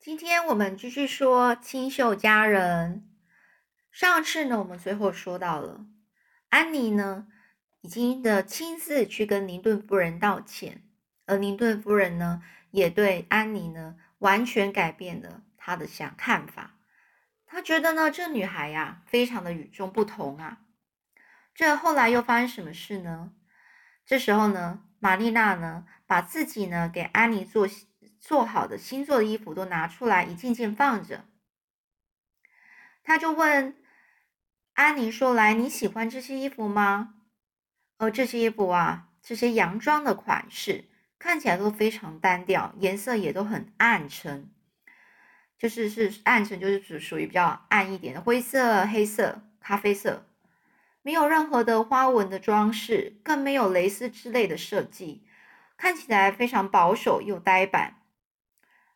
今天我们继续说清秀佳人。上次呢，我们最后说到了安妮呢，已经的亲自去跟林顿夫人道歉，而林顿夫人呢，也对安妮呢，完全改变了她的想看法。她觉得呢，这女孩呀，非常的与众不同啊。这后来又发生什么事呢？这时候呢，玛丽娜呢，把自己呢，给安妮做。做好的新做的衣服都拿出来一件件放着，他就问安妮说：“来，你喜欢这些衣服吗？而这些衣服啊，这些洋装的款式看起来都非常单调，颜色也都很暗沉，就是是暗沉，就是属属于比较暗一点的灰色、黑色、咖啡色，没有任何的花纹的装饰，更没有蕾丝之类的设计，看起来非常保守又呆板。”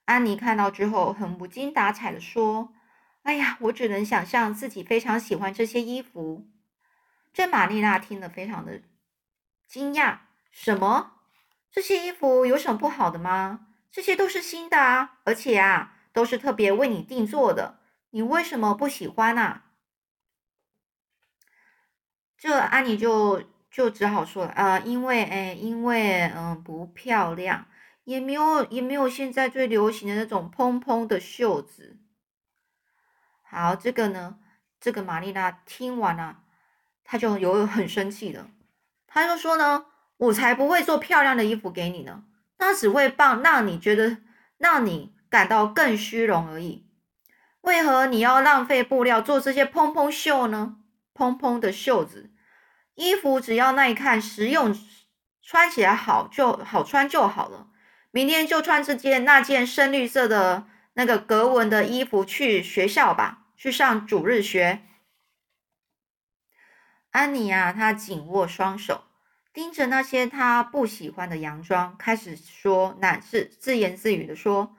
安妮看到之后，很无精打采的说：“哎呀，我只能想象自己非常喜欢这些衣服。”这玛丽娜听了非常的惊讶：“什么？这些衣服有什么不好的吗？这些都是新的啊，而且啊，都是特别为你定做的。你为什么不喜欢呢？”这安妮就就只好说：“啊，因为哎，因为嗯，不漂亮。”也没有，也没有现在最流行的那种蓬蓬的袖子。好，这个呢，这个玛丽娜听完了，她就有很生气了。她就说呢：“我才不会做漂亮的衣服给你呢，那只会帮让你觉得让你感到更虚荣而已。为何你要浪费布料做这些蓬蓬袖呢？蓬蓬的袖子，衣服只要耐看、实用，穿起来好就好穿就好了。”明天就穿这件那件深绿色的那个格纹的衣服去学校吧，去上主日学。安妮啊，她紧握双手，盯着那些她不喜欢的洋装，开始说，乃是自言自语的说：“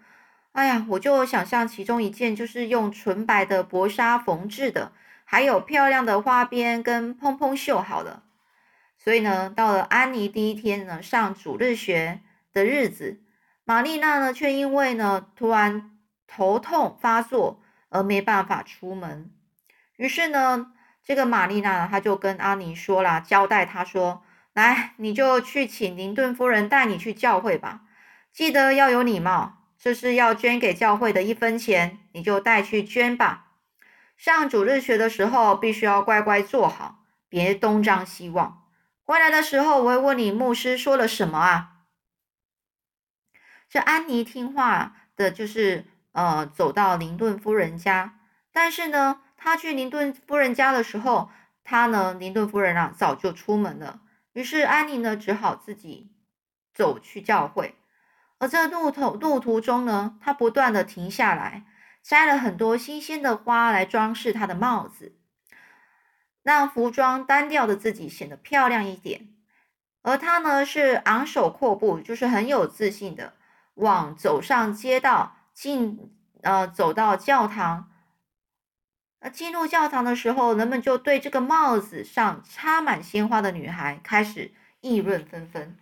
哎呀，我就想象其中一件就是用纯白的薄纱缝制的，还有漂亮的花边跟蓬蓬袖好了。”所以呢，到了安妮第一天呢上主日学的日子。玛丽娜呢，却因为呢突然头痛发作而没办法出门。于是呢，这个玛丽娜她就跟阿尼说了，交代他说：“来，你就去请林顿夫人带你去教会吧，记得要有礼貌。这是要捐给教会的一分钱，你就带去捐吧。上主日学的时候，必须要乖乖坐好，别东张西望。回来的时候，我会问你牧师说了什么啊。”这安妮听话的，就是呃，走到林顿夫人家。但是呢，她去林顿夫人家的时候，她呢，林顿夫人啊，早就出门了。于是安妮呢，只好自己走去教会。而这路途路途中呢，她不断的停下来，摘了很多新鲜的花来装饰她的帽子，让服装单调的自己显得漂亮一点。而她呢，是昂首阔步，就是很有自信的。往走上街道，进呃走到教堂，呃进入教堂的时候，人们就对这个帽子上插满鲜花的女孩开始议论纷纷。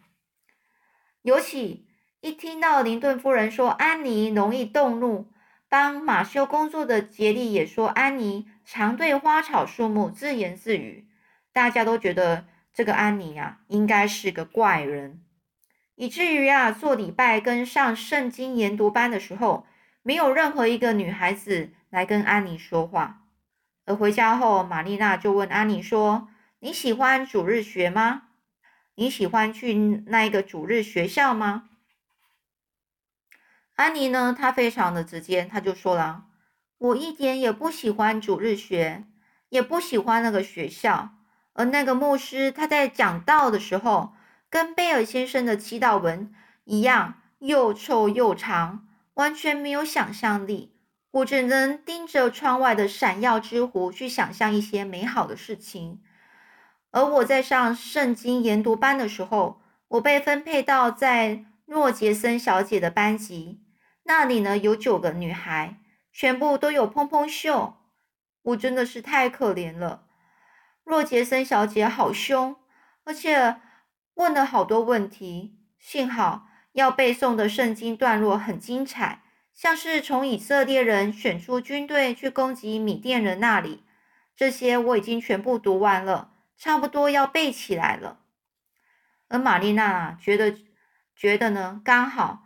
尤其一听到林顿夫人说安妮容易动怒，帮马修工作的杰利也说安妮常对花草树木自言自语，大家都觉得这个安妮呀应该是个怪人。以至于啊，做礼拜跟上圣经研读班的时候，没有任何一个女孩子来跟安妮说话。而回家后，玛丽娜就问安妮说：“你喜欢主日学吗？你喜欢去那一个主日学校吗？”安妮呢，她非常的直接，她就说了：“我一点也不喜欢主日学，也不喜欢那个学校。而那个牧师他在讲道的时候。”跟贝尔先生的祈祷文一样，又臭又长，完全没有想象力。我只能盯着窗外的闪耀之湖去想象一些美好的事情。而我在上圣经研读班的时候，我被分配到在诺杰森小姐的班级，那里呢有九个女孩，全部都有蓬蓬袖。我真的是太可怜了。诺杰森小姐好凶，而且。问了好多问题，幸好要背诵的圣经段落很精彩，像是从以色列人选出军队去攻击米甸人那里，这些我已经全部读完了，差不多要背起来了。而玛丽娜觉得，觉得呢，刚好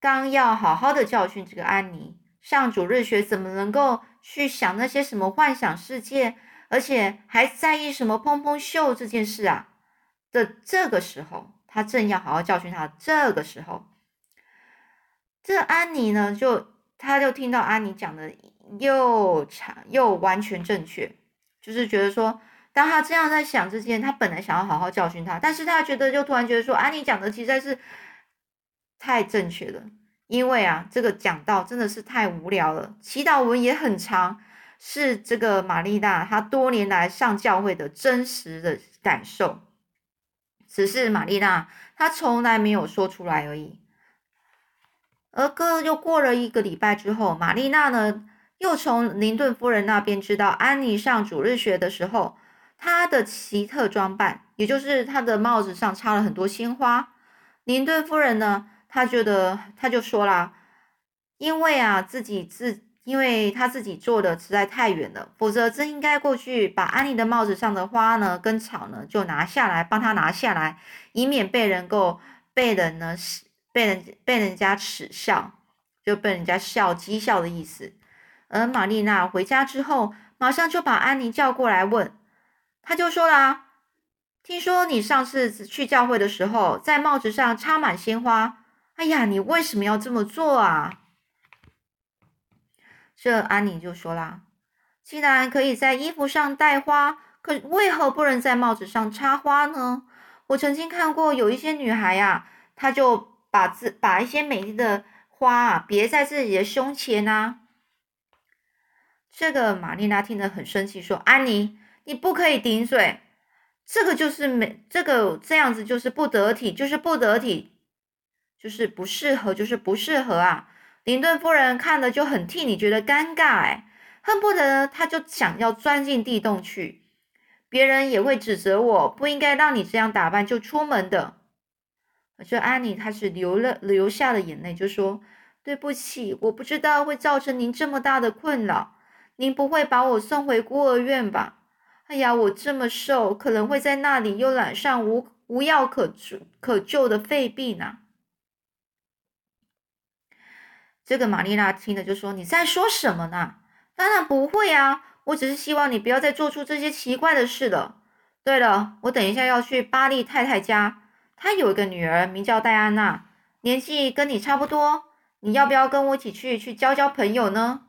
刚要好好的教训这个安妮，上主日学怎么能够去想那些什么幻想世界，而且还在意什么蓬蓬袖这件事啊？的这个时候，他正要好好教训他，这个时候。这安妮呢，就他就听到安妮讲的又长又完全正确，就是觉得说，当他这样在想之前，他本来想要好好教训他，但是他觉得就突然觉得说，安妮讲的实在是太正确了，因为啊，这个讲道真的是太无聊了，祈祷文也很长，是这个玛丽娜她多年来上教会的真实的感受，只是玛丽娜她从来没有说出来而已。而哥又过了一个礼拜之后，玛丽娜呢又从林顿夫人那边知道安妮上主日学的时候，她的奇特装扮，也就是她的帽子上插了很多鲜花。林顿夫人呢，她觉得，她就说啦，因为啊自己自，因为他自己坐的实在太远了，否则真应该过去把安妮的帽子上的花呢跟草呢就拿下来，帮她拿下来，以免被人够被人呢被人被人家耻笑，就被人家笑讥笑的意思。而玛丽娜回家之后，马上就把安妮叫过来问，他就说啦：“听说你上次去教会的时候，在帽子上插满鲜花，哎呀，你为什么要这么做啊？”这安妮就说啦：“既然可以在衣服上戴花，可为何不能在帽子上插花呢？我曾经看过有一些女孩呀，她就。”把自把一些美丽的花啊别在自己的胸前啊。这个玛丽娜听得很生气，说：“安妮，你不可以顶嘴，这个就是美，这个这样子就是不得体，就是不得体，就是不适合，就是不适合啊！”林顿夫人看了就很替你觉得尴尬，哎，恨不得她就想要钻进地洞去。别人也会指责我不应该让你这样打扮就出门的。这安妮，她是流了流下了眼泪，就说：“对不起，我不知道会造成您这么大的困扰。您不会把我送回孤儿院吧？哎呀，我这么瘦，可能会在那里又染上无无药可救可救的肺病呢。”这个玛丽娜听了就说：“你在说什么呢？当然不会啊，我只是希望你不要再做出这些奇怪的事了。对了，我等一下要去巴利太太家。”她有一个女儿，名叫戴安娜，年纪跟你差不多。你要不要跟我一起去去交交朋友呢？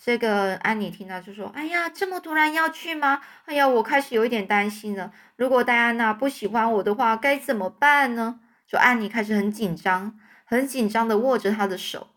这个安妮听到就说：“哎呀，这么突然要去吗？哎呀，我开始有一点担心了。如果戴安娜不喜欢我的话，该怎么办呢？”就安妮开始很紧张，很紧张的握着他的手。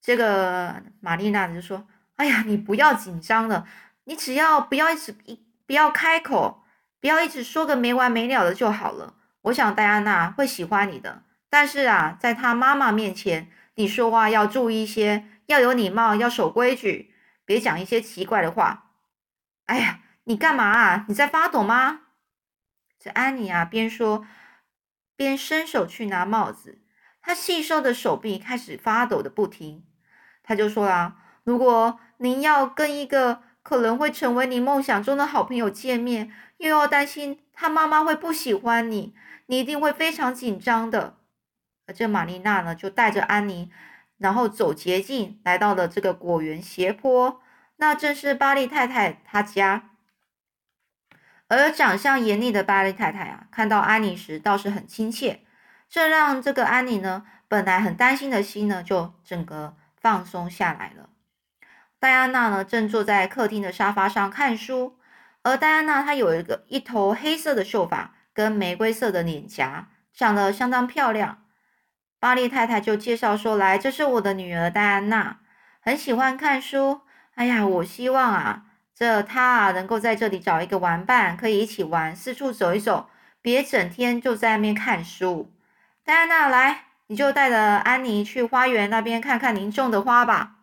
这个玛丽娜就说：“哎呀，你不要紧张了，你只要不要一直一不要开口。”不要一直说个没完没了的就好了。我想戴安娜会喜欢你的，但是啊，在她妈妈面前，你说话要注意一些，要有礼貌，要守规矩，别讲一些奇怪的话。哎呀，你干嘛啊？你在发抖吗？这安妮啊，边说边伸手去拿帽子，他细瘦的手臂开始发抖的不停。他就说啦，如果您要跟一个可能会成为你梦想中的好朋友见面，又要担心他妈妈会不喜欢你，你一定会非常紧张的。而这玛丽娜呢，就带着安妮，然后走捷径来到了这个果园斜坡，那正是巴利太太她家。而长相严厉的巴利太太啊，看到安妮时倒是很亲切，这让这个安妮呢，本来很担心的心呢，就整个放松下来了。戴安娜呢，正坐在客厅的沙发上看书。而戴安娜她有一个一头黑色的秀发跟玫瑰色的脸颊，长得相当漂亮。巴利太太就介绍说：“来，这是我的女儿戴安娜，很喜欢看书。哎呀，我希望啊，这他啊能够在这里找一个玩伴，可以一起玩，四处走一走，别整天就在那边看书。戴安娜，来，你就带着安妮去花园那边看看您种的花吧。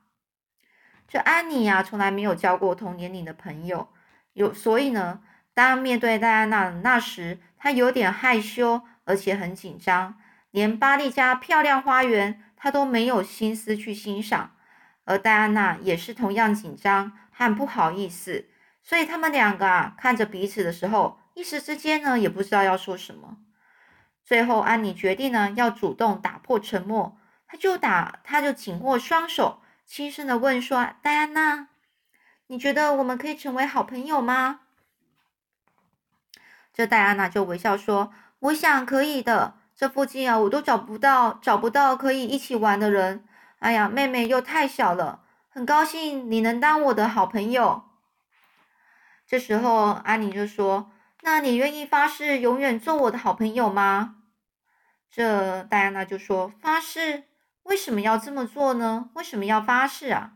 这安妮呀，从来没有交过同年龄的朋友。”有，所以呢，当面对戴安娜那时，她有点害羞，而且很紧张。连巴利家漂亮花园她都没有心思去欣赏。而戴安娜也是同样紧张和不好意思，所以他们两个啊看着彼此的时候，一时之间呢也不知道要说什么。最后，安妮决定呢要主动打破沉默，她就打，她就紧握双手，轻声的问说：“戴安娜，你觉得我们可以成为好朋友吗？”这戴安娜就微笑说：“我想可以的。这附近啊，我都找不到找不到可以一起玩的人。哎呀，妹妹又太小了，很高兴你能当我的好朋友。”这时候，安妮就说。那你愿意发誓永远做我的好朋友吗？这戴安娜就说：“发誓？为什么要这么做呢？为什么要发誓啊？”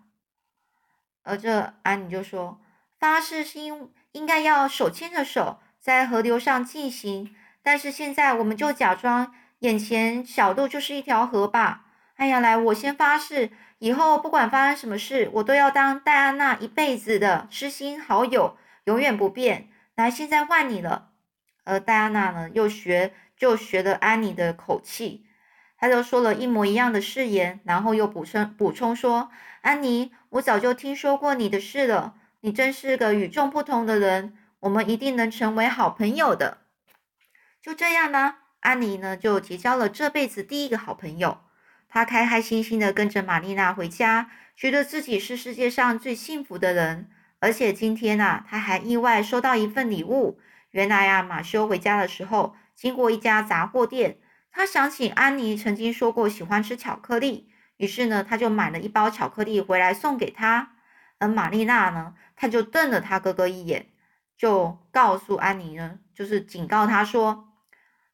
而这安妮就说：“发誓是因应该要手牵着手在河流上进行，但是现在我们就假装眼前小路就是一条河吧。哎呀，来，我先发誓，以后不管发生什么事，我都要当戴安娜一辈子的知心好友，永远不变。”来，现在换你了。而戴安娜呢，又学就学了安妮的口气，她就说了一模一样的誓言，然后又补充补充说：“安妮，我早就听说过你的事了，你真是个与众不同的人，我们一定能成为好朋友的。”就这样呢，安妮呢就结交了这辈子第一个好朋友，他开开心心的跟着玛丽娜回家，觉得自己是世界上最幸福的人。而且今天呐，他还意外收到一份礼物。原来啊，马修回家的时候经过一家杂货店，他想起安妮曾经说过喜欢吃巧克力，于是呢，他就买了一包巧克力回来送给她。而玛丽娜呢，他就瞪了他哥哥一眼，就告诉安妮呢，就是警告他说：“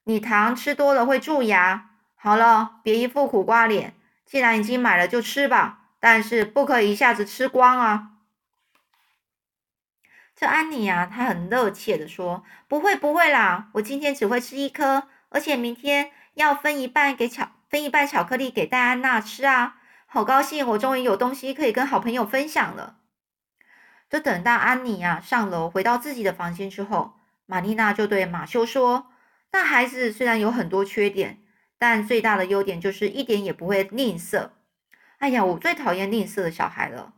你糖吃多了会蛀牙。好了，别一副苦瓜脸，既然已经买了就吃吧，但是不可以一下子吃光啊。”这安妮呀，她很热切的说：“不会，不会啦，我今天只会吃一颗，而且明天要分一半给巧，分一半巧克力给戴安娜吃啊！好高兴，我终于有东西可以跟好朋友分享了。”就等到安妮呀上楼回到自己的房间之后，玛丽娜就对马修说：“那孩子虽然有很多缺点，但最大的优点就是一点也不会吝啬。哎呀，我最讨厌吝啬的小孩了。”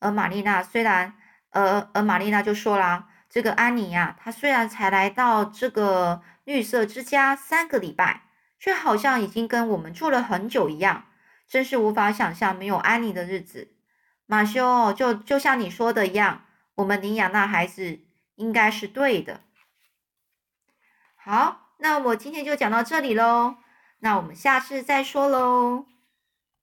而玛丽娜虽然。而而玛丽娜就说啦：“这个安妮呀，她虽然才来到这个绿色之家三个礼拜，却好像已经跟我们住了很久一样，真是无法想象没有安妮的日子。”马修，就就像你说的一样，我们领养那孩子应该是对的。好，那我今天就讲到这里喽，那我们下次再说喽。